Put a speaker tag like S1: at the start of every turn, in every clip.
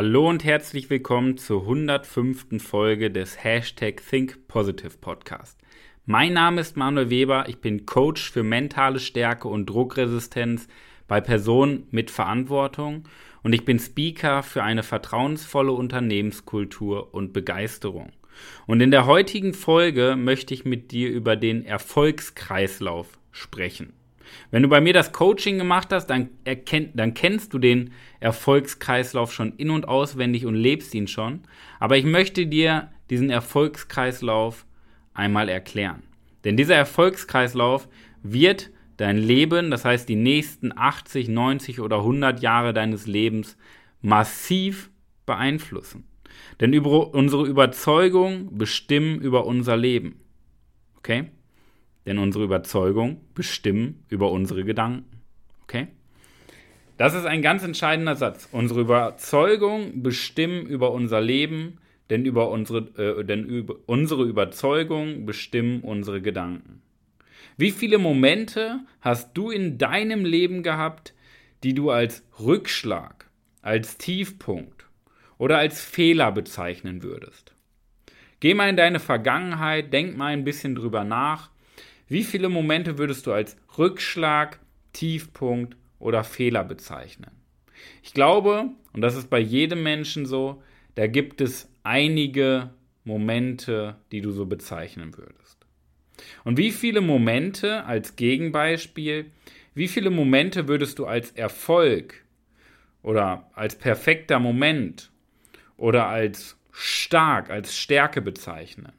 S1: Hallo und herzlich willkommen zur 105. Folge des Hashtag Think Positive Podcast. Mein Name ist Manuel Weber, ich bin Coach für mentale Stärke und Druckresistenz bei Personen mit Verantwortung und ich bin Speaker für eine vertrauensvolle Unternehmenskultur und Begeisterung. Und in der heutigen Folge möchte ich mit dir über den Erfolgskreislauf sprechen. Wenn du bei mir das Coaching gemacht hast, dann, erkenn, dann kennst du den Erfolgskreislauf schon in und auswendig und lebst ihn schon. Aber ich möchte dir diesen Erfolgskreislauf einmal erklären. Denn dieser Erfolgskreislauf wird dein Leben, das heißt die nächsten 80, 90 oder 100 Jahre deines Lebens massiv beeinflussen. Denn über unsere Überzeugung bestimmen über unser Leben. Okay? Denn unsere Überzeugung bestimmen über unsere Gedanken. Okay? Das ist ein ganz entscheidender Satz. Unsere Überzeugung bestimmen über unser Leben, denn, über unsere, äh, denn über unsere Überzeugung bestimmen unsere Gedanken. Wie viele Momente hast du in deinem Leben gehabt, die du als Rückschlag, als Tiefpunkt oder als Fehler bezeichnen würdest? Geh mal in deine Vergangenheit, denk mal ein bisschen drüber nach. Wie viele Momente würdest du als Rückschlag, Tiefpunkt oder Fehler bezeichnen? Ich glaube, und das ist bei jedem Menschen so, da gibt es einige Momente, die du so bezeichnen würdest. Und wie viele Momente als Gegenbeispiel, wie viele Momente würdest du als Erfolg oder als perfekter Moment oder als stark, als Stärke bezeichnen?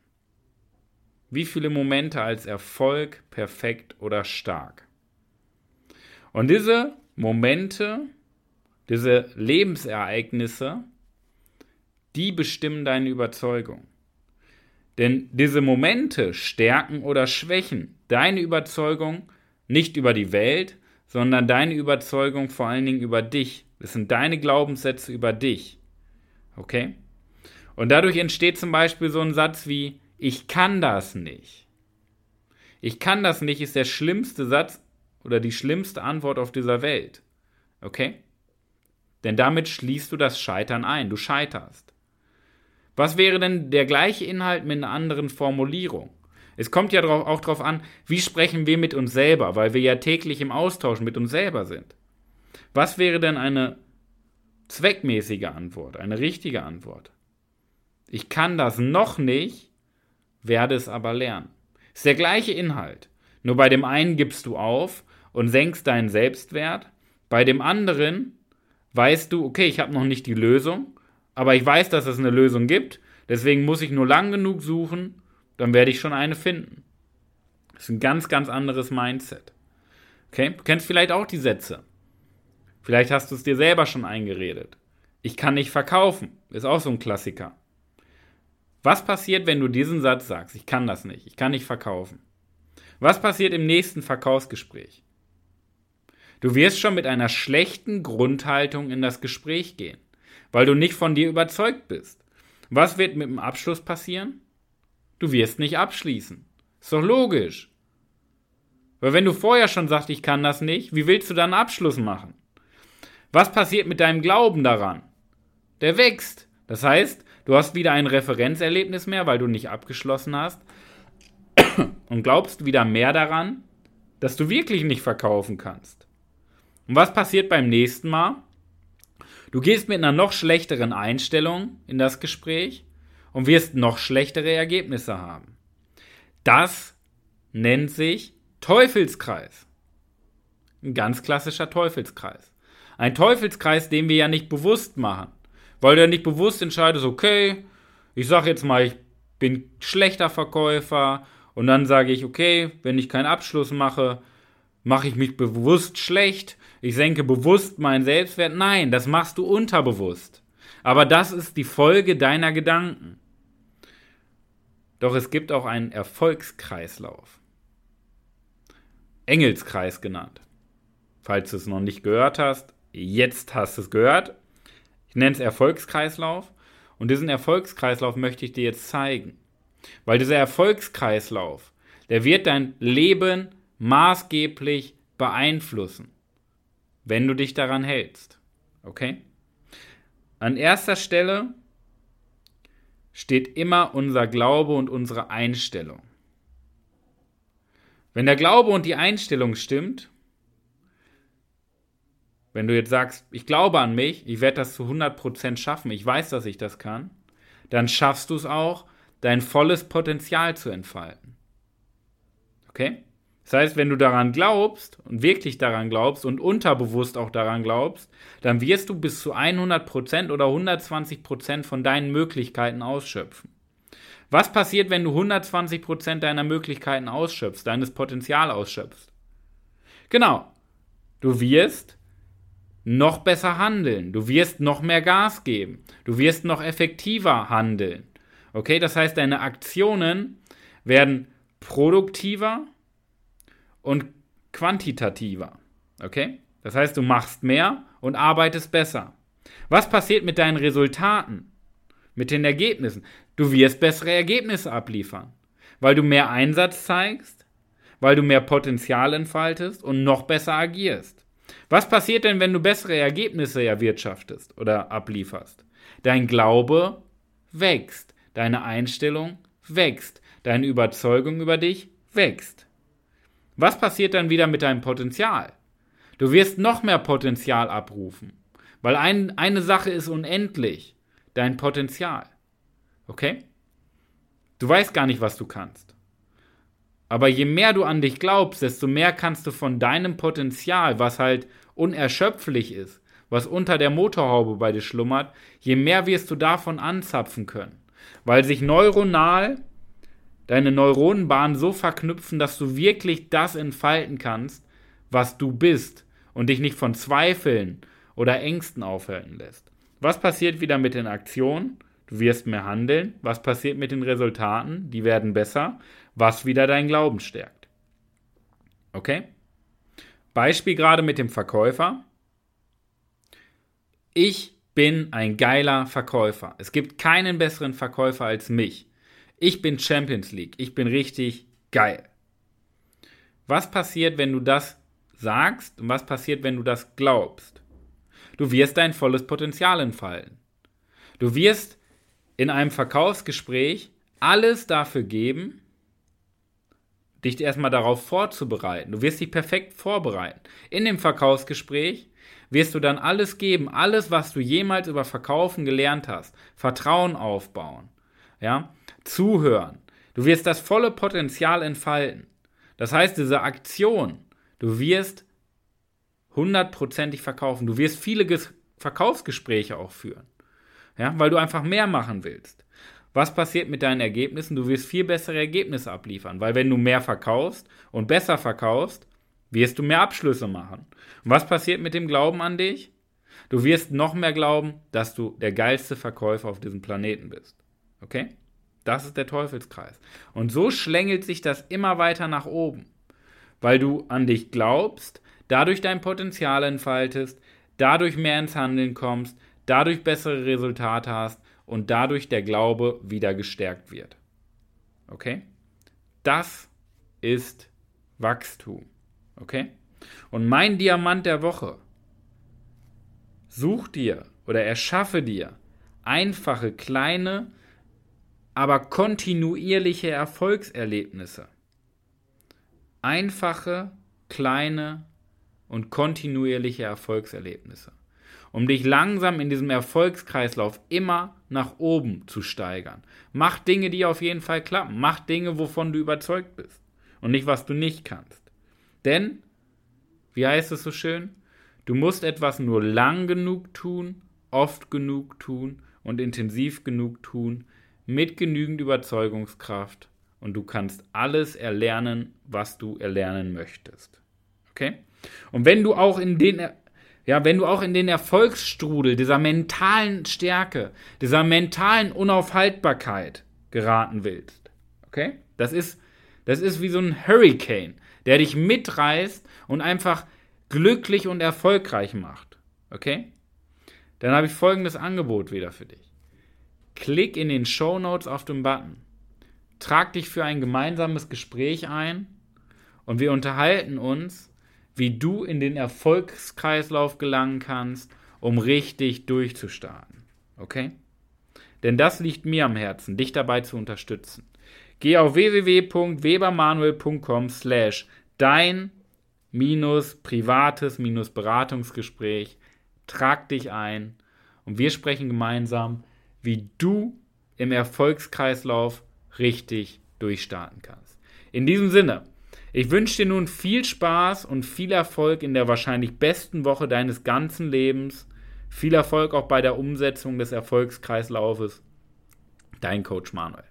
S1: Wie viele Momente als Erfolg, perfekt oder stark? Und diese Momente, diese Lebensereignisse, die bestimmen deine Überzeugung. Denn diese Momente stärken oder schwächen deine Überzeugung nicht über die Welt, sondern deine Überzeugung vor allen Dingen über dich. Das sind deine Glaubenssätze über dich. Okay? Und dadurch entsteht zum Beispiel so ein Satz wie, ich kann das nicht. Ich kann das nicht ist der schlimmste Satz oder die schlimmste Antwort auf dieser Welt. Okay? Denn damit schließt du das Scheitern ein. Du scheiterst. Was wäre denn der gleiche Inhalt mit einer anderen Formulierung? Es kommt ja auch darauf an, wie sprechen wir mit uns selber, weil wir ja täglich im Austausch mit uns selber sind. Was wäre denn eine zweckmäßige Antwort, eine richtige Antwort? Ich kann das noch nicht, werde es aber lernen. Ist der gleiche Inhalt. Nur bei dem einen gibst du auf und senkst deinen Selbstwert, bei dem anderen weißt du, okay, ich habe noch nicht die Lösung, aber ich weiß, dass es eine Lösung gibt. Deswegen muss ich nur lang genug suchen, dann werde ich schon eine finden. Das ist ein ganz, ganz anderes Mindset. Okay? Du kennst vielleicht auch die Sätze. Vielleicht hast du es dir selber schon eingeredet. Ich kann nicht verkaufen. Ist auch so ein Klassiker. Was passiert, wenn du diesen Satz sagst? Ich kann das nicht. Ich kann nicht verkaufen. Was passiert im nächsten Verkaufsgespräch? Du wirst schon mit einer schlechten Grundhaltung in das Gespräch gehen weil du nicht von dir überzeugt bist. Was wird mit dem Abschluss passieren? Du wirst nicht abschließen. Ist doch logisch. Weil wenn du vorher schon sagst, ich kann das nicht, wie willst du dann Abschluss machen? Was passiert mit deinem Glauben daran? Der wächst. Das heißt, du hast wieder ein Referenzerlebnis mehr, weil du nicht abgeschlossen hast und glaubst wieder mehr daran, dass du wirklich nicht verkaufen kannst. Und was passiert beim nächsten Mal? Du gehst mit einer noch schlechteren Einstellung in das Gespräch und wirst noch schlechtere Ergebnisse haben. Das nennt sich Teufelskreis. Ein ganz klassischer Teufelskreis. Ein Teufelskreis, den wir ja nicht bewusst machen. Weil du ja nicht bewusst entscheidest, okay, ich sage jetzt mal, ich bin schlechter Verkäufer und dann sage ich, okay, wenn ich keinen Abschluss mache, mache ich mich bewusst schlecht ich senke bewusst meinen Selbstwert. Nein, das machst du unterbewusst. Aber das ist die Folge deiner Gedanken. Doch es gibt auch einen Erfolgskreislauf. Engelskreis genannt. Falls du es noch nicht gehört hast, jetzt hast du es gehört. Ich nenne es Erfolgskreislauf. Und diesen Erfolgskreislauf möchte ich dir jetzt zeigen. Weil dieser Erfolgskreislauf, der wird dein Leben maßgeblich beeinflussen wenn du dich daran hältst. Okay? An erster Stelle steht immer unser Glaube und unsere Einstellung. Wenn der Glaube und die Einstellung stimmt, wenn du jetzt sagst, ich glaube an mich, ich werde das zu 100% schaffen, ich weiß, dass ich das kann, dann schaffst du es auch, dein volles Potenzial zu entfalten. Okay? Das heißt, wenn du daran glaubst und wirklich daran glaubst und unterbewusst auch daran glaubst, dann wirst du bis zu 100% oder 120% von deinen Möglichkeiten ausschöpfen. Was passiert, wenn du 120% deiner Möglichkeiten ausschöpfst, deines Potenzial ausschöpfst? Genau. Du wirst noch besser handeln. Du wirst noch mehr Gas geben. Du wirst noch effektiver handeln. Okay, das heißt, deine Aktionen werden produktiver und quantitativer. Okay? Das heißt, du machst mehr und arbeitest besser. Was passiert mit deinen Resultaten? Mit den Ergebnissen? Du wirst bessere Ergebnisse abliefern, weil du mehr Einsatz zeigst, weil du mehr Potenzial entfaltest und noch besser agierst. Was passiert denn, wenn du bessere Ergebnisse erwirtschaftest oder ablieferst? Dein Glaube wächst, deine Einstellung wächst, deine Überzeugung über dich wächst. Was passiert dann wieder mit deinem Potenzial? Du wirst noch mehr Potenzial abrufen, weil ein, eine Sache ist unendlich, dein Potenzial. Okay? Du weißt gar nicht, was du kannst. Aber je mehr du an dich glaubst, desto mehr kannst du von deinem Potenzial, was halt unerschöpflich ist, was unter der Motorhaube bei dir schlummert, je mehr wirst du davon anzapfen können. Weil sich neuronal deine Neuronenbahnen so verknüpfen, dass du wirklich das entfalten kannst, was du bist und dich nicht von Zweifeln oder Ängsten aufhalten lässt. Was passiert wieder mit den Aktionen? Du wirst mehr handeln. Was passiert mit den Resultaten? Die werden besser was wieder dein Glauben stärkt. Okay? Beispiel gerade mit dem Verkäufer. Ich bin ein geiler Verkäufer. Es gibt keinen besseren Verkäufer als mich. Ich bin Champions League. Ich bin richtig geil. Was passiert, wenn du das sagst und was passiert, wenn du das glaubst? Du wirst dein volles Potenzial entfalten. Du wirst in einem Verkaufsgespräch alles dafür geben, dich erstmal darauf vorzubereiten. Du wirst dich perfekt vorbereiten. In dem Verkaufsgespräch wirst du dann alles geben, alles, was du jemals über Verkaufen gelernt hast. Vertrauen aufbauen, ja, zuhören. Du wirst das volle Potenzial entfalten. Das heißt, diese Aktion, du wirst hundertprozentig verkaufen. Du wirst viele Ges Verkaufsgespräche auch führen, ja, weil du einfach mehr machen willst. Was passiert mit deinen Ergebnissen? Du wirst viel bessere Ergebnisse abliefern, weil wenn du mehr verkaufst und besser verkaufst, wirst du mehr Abschlüsse machen. Und was passiert mit dem Glauben an dich? Du wirst noch mehr glauben, dass du der geilste Verkäufer auf diesem Planeten bist. Okay? Das ist der Teufelskreis. Und so schlängelt sich das immer weiter nach oben, weil du an dich glaubst, dadurch dein Potenzial entfaltest, dadurch mehr ins Handeln kommst, dadurch bessere Resultate hast und dadurch der Glaube wieder gestärkt wird. Okay? Das ist Wachstum. Okay? Und mein Diamant der Woche. Such dir oder erschaffe dir einfache, kleine, aber kontinuierliche Erfolgserlebnisse. Einfache, kleine und kontinuierliche Erfolgserlebnisse um dich langsam in diesem Erfolgskreislauf immer nach oben zu steigern. Mach Dinge, die auf jeden Fall klappen. Mach Dinge, wovon du überzeugt bist und nicht, was du nicht kannst. Denn, wie heißt es so schön, du musst etwas nur lang genug tun, oft genug tun und intensiv genug tun, mit genügend Überzeugungskraft und du kannst alles erlernen, was du erlernen möchtest. Okay? Und wenn du auch in den ja, wenn du auch in den Erfolgsstrudel dieser mentalen Stärke, dieser mentalen Unaufhaltbarkeit geraten willst, okay? Das ist, das ist wie so ein Hurricane, der dich mitreißt und einfach glücklich und erfolgreich macht, okay? Dann habe ich folgendes Angebot wieder für dich. Klick in den Show Notes auf den Button. Trag dich für ein gemeinsames Gespräch ein und wir unterhalten uns wie du in den Erfolgskreislauf gelangen kannst, um richtig durchzustarten. Okay? Denn das liegt mir am Herzen, dich dabei zu unterstützen. Geh auf www.webermanuel.com slash dein minus privates minus Beratungsgespräch. Trag dich ein und wir sprechen gemeinsam, wie du im Erfolgskreislauf richtig durchstarten kannst. In diesem Sinne, ich wünsche dir nun viel Spaß und viel Erfolg in der wahrscheinlich besten Woche deines ganzen Lebens. Viel Erfolg auch bei der Umsetzung des Erfolgskreislaufes. Dein Coach Manuel.